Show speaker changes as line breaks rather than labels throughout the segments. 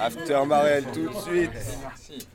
After Marel tout de suite.
Merci.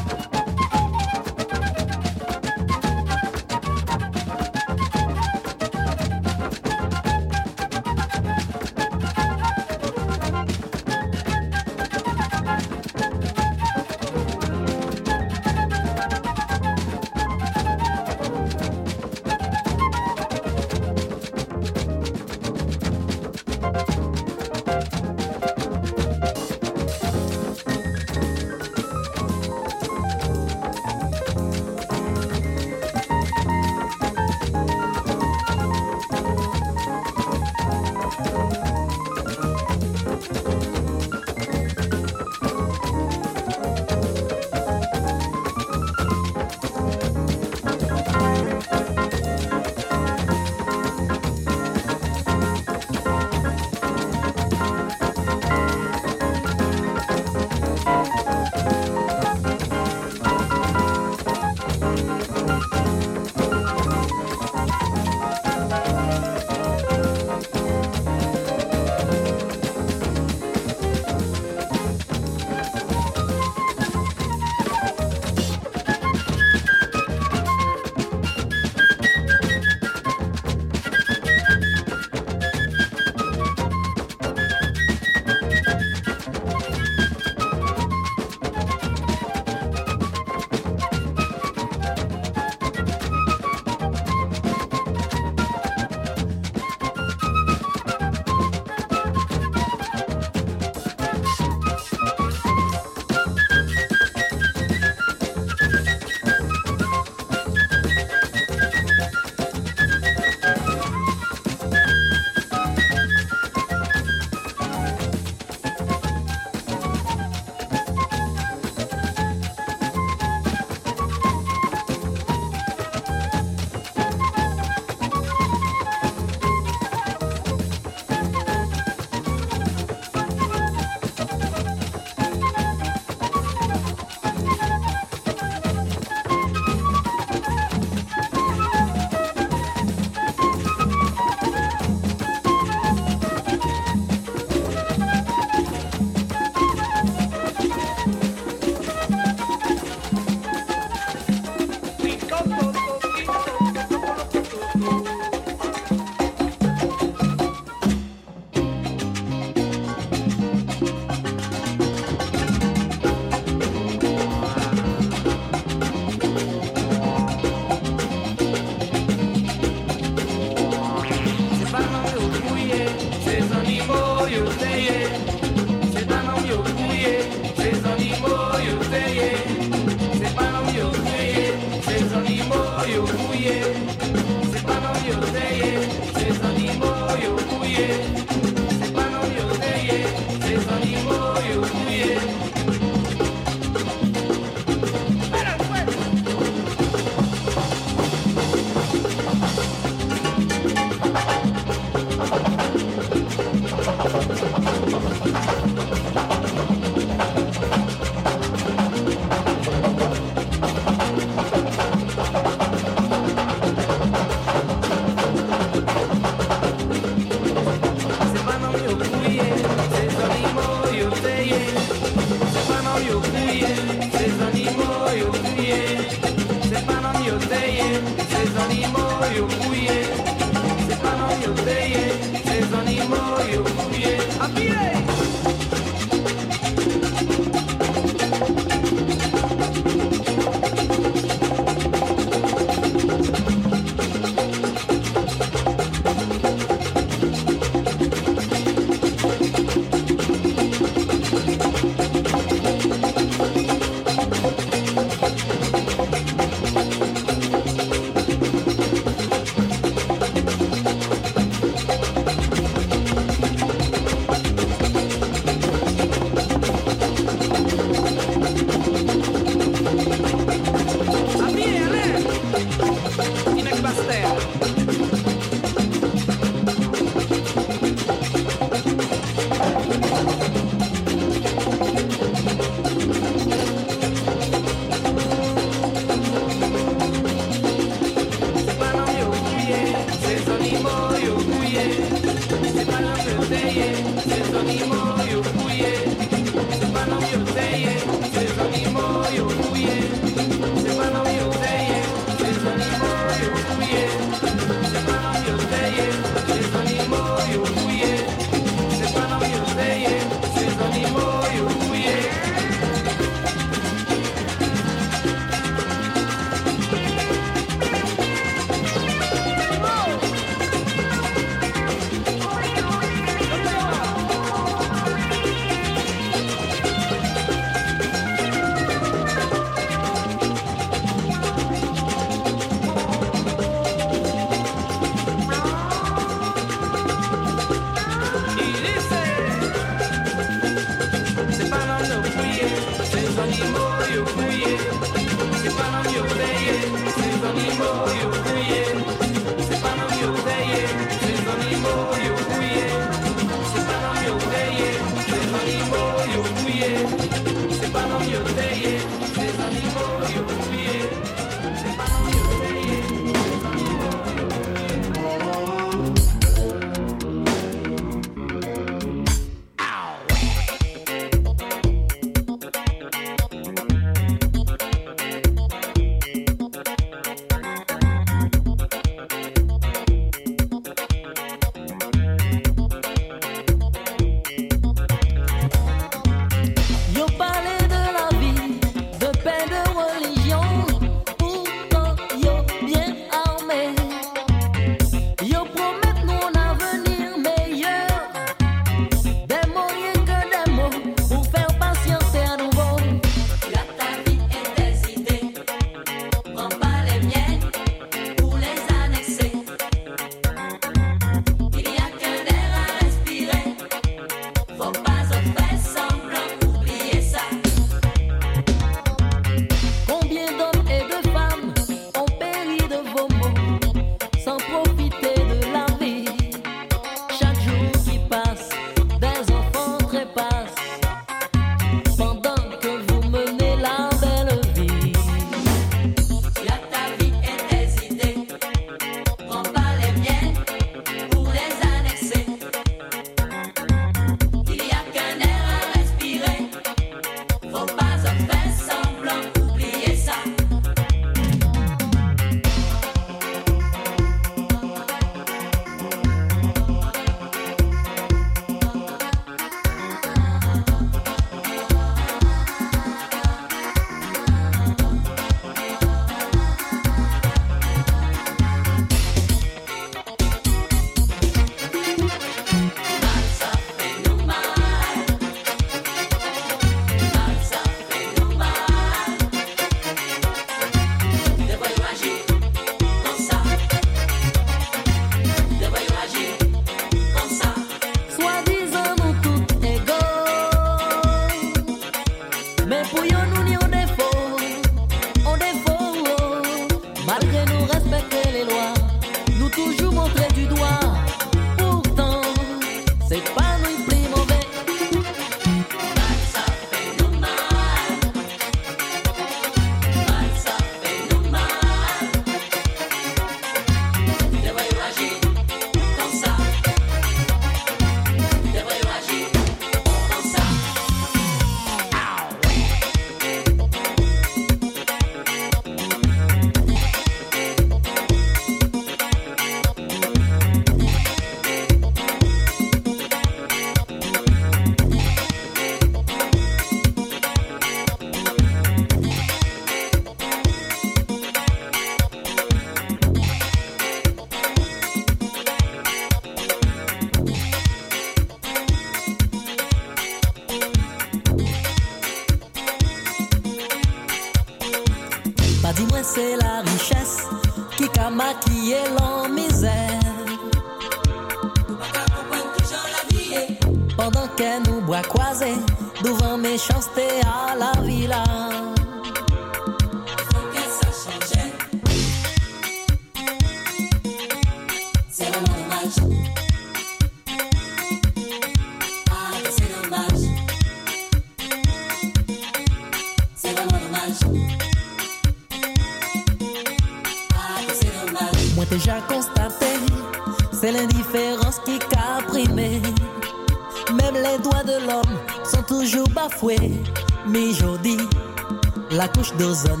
La couche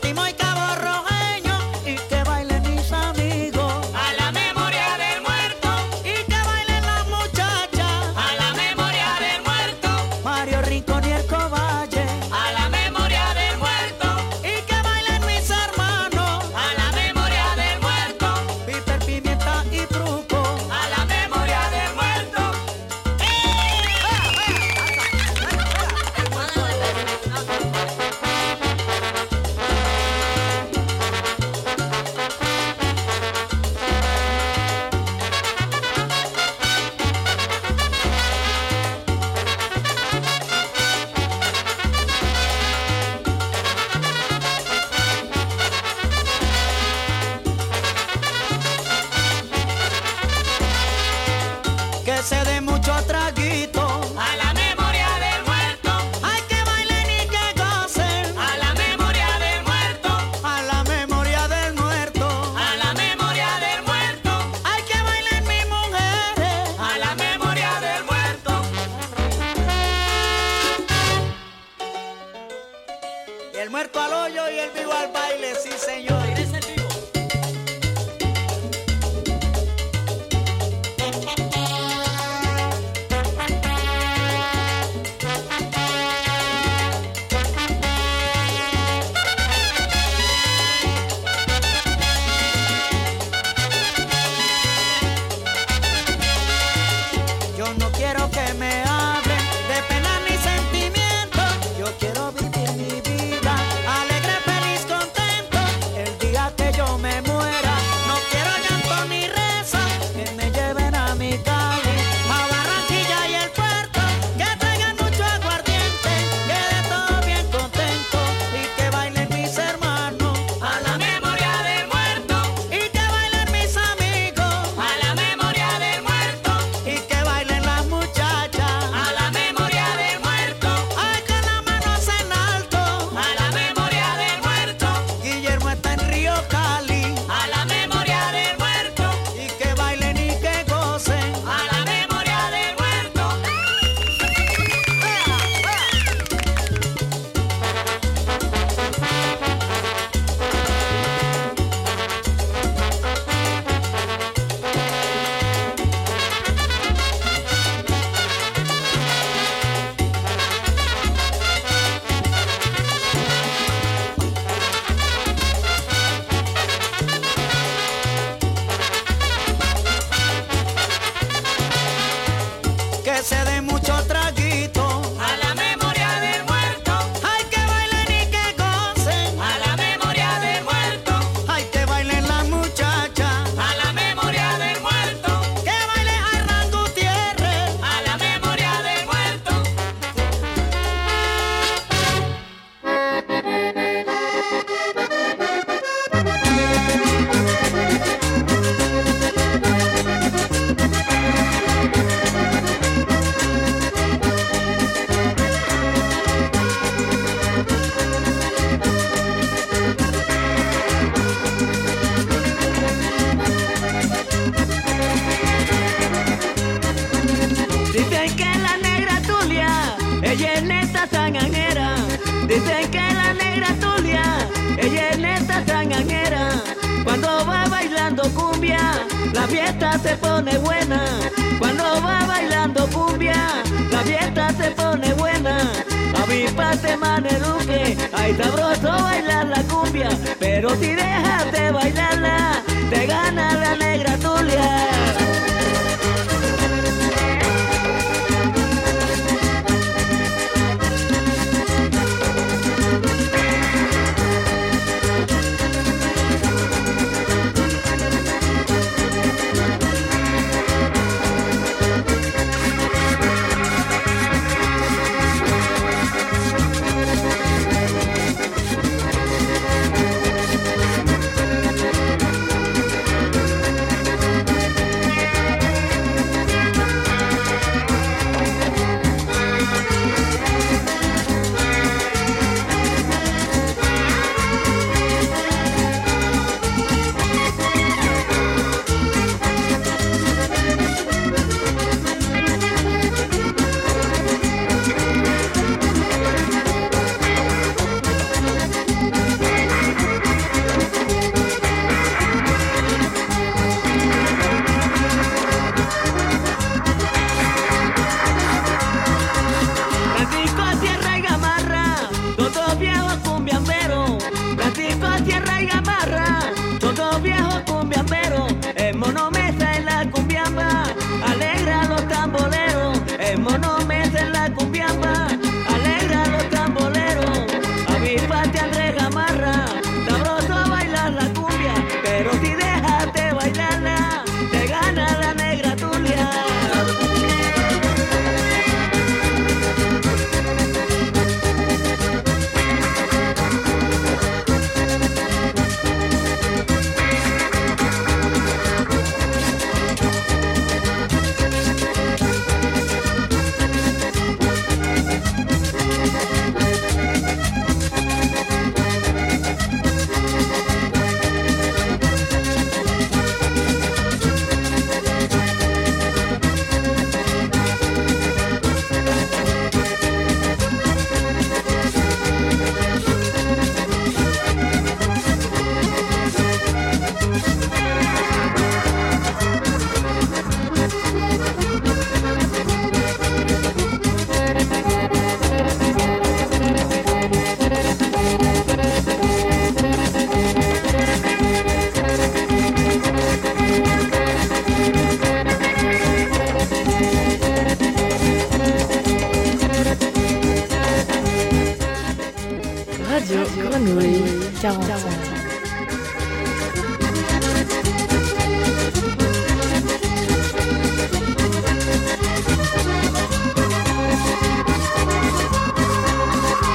Fátima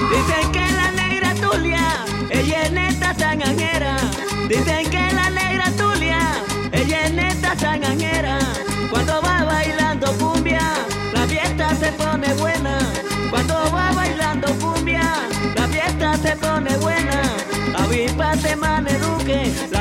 Dicen que la negra Tulia, ella es neta sanganera. Dicen que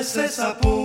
Εσύ σα.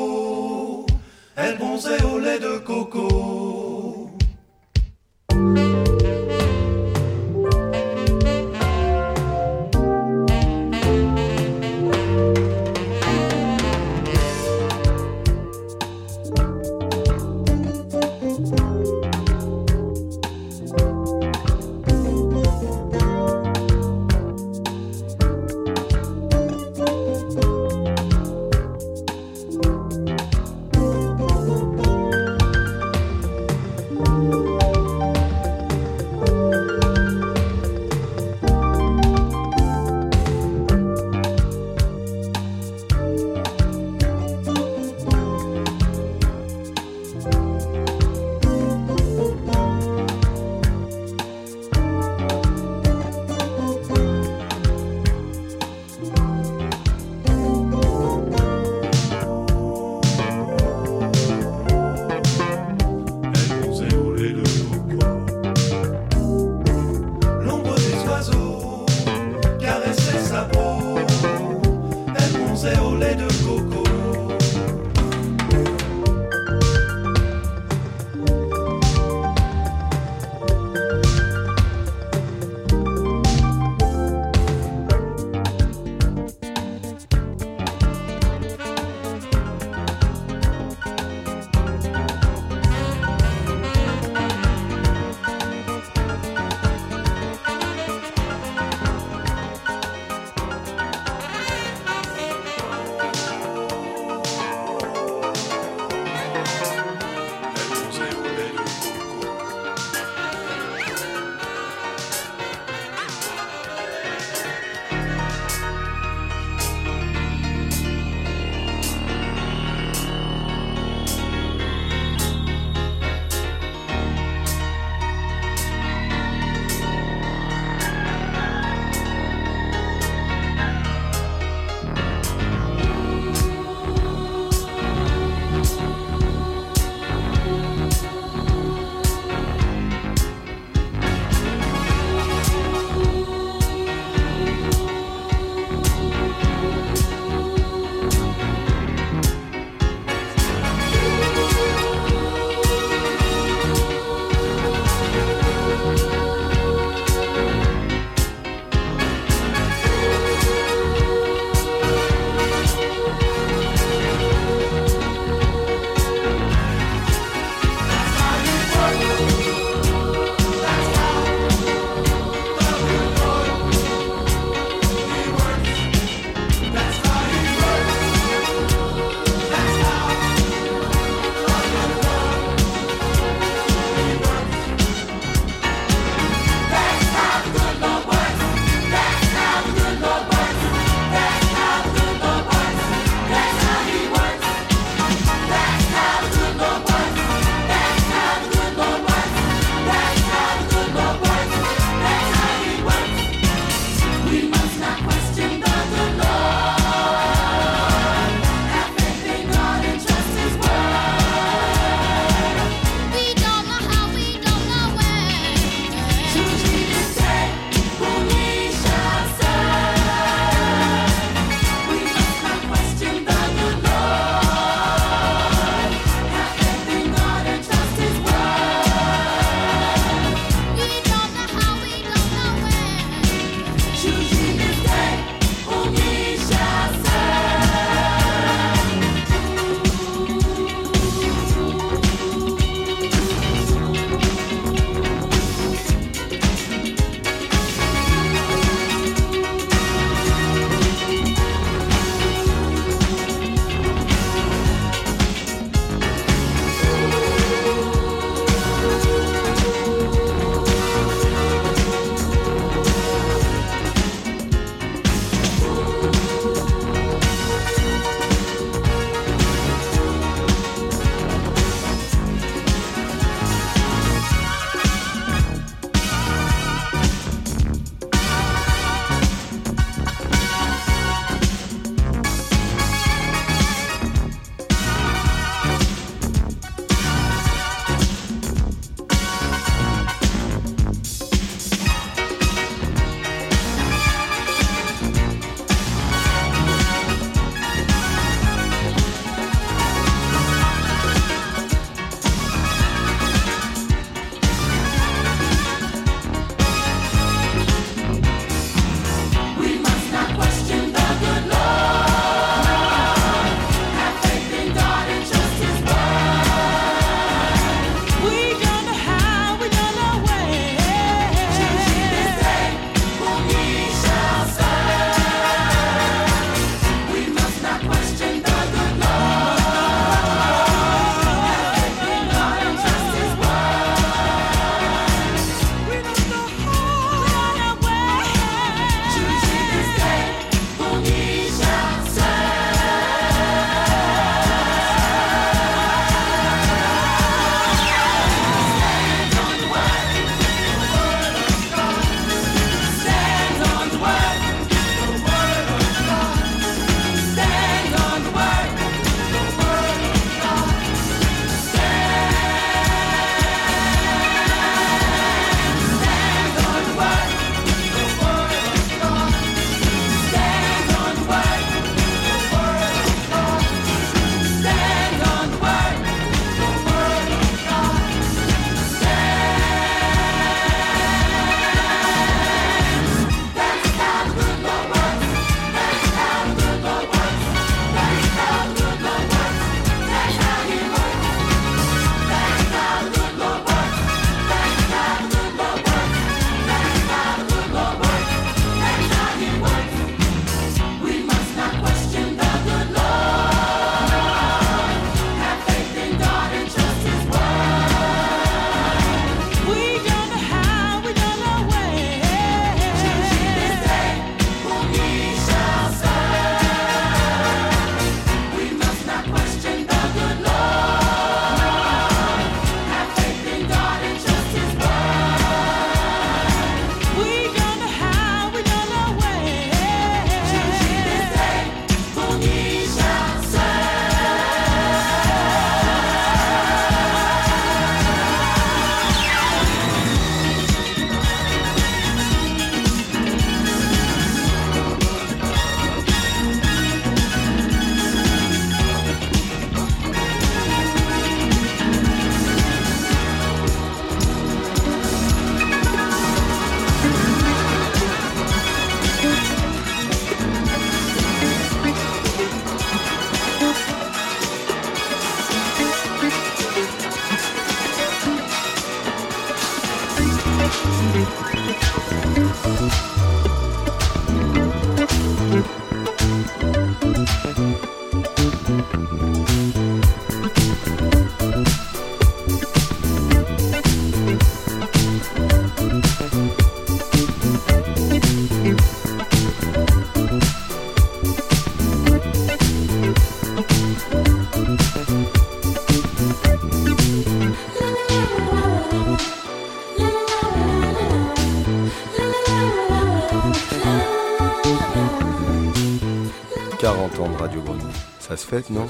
Ça se fête, non?